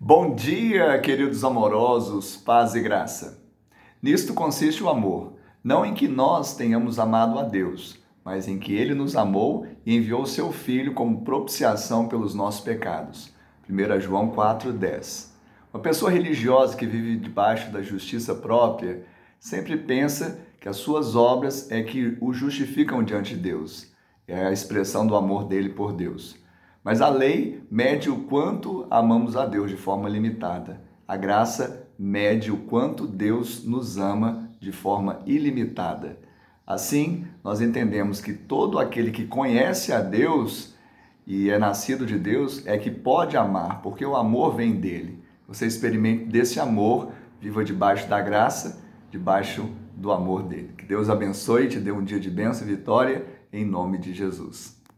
Bom dia, queridos amorosos, paz e graça. Nisto consiste o amor, não em que nós tenhamos amado a Deus, mas em que Ele nos amou e enviou seu Filho como propiciação pelos nossos pecados. 1 João 4,10 Uma pessoa religiosa que vive debaixo da justiça própria sempre pensa que as suas obras é que o justificam diante de Deus. É a expressão do amor dele por Deus. Mas a lei mede o quanto amamos a Deus de forma limitada. A graça mede o quanto Deus nos ama de forma ilimitada. Assim, nós entendemos que todo aquele que conhece a Deus e é nascido de Deus é que pode amar, porque o amor vem dele. Você experimente desse amor, viva debaixo da graça, debaixo do amor dele. Que Deus abençoe e te dê um dia de bênção e vitória, em nome de Jesus.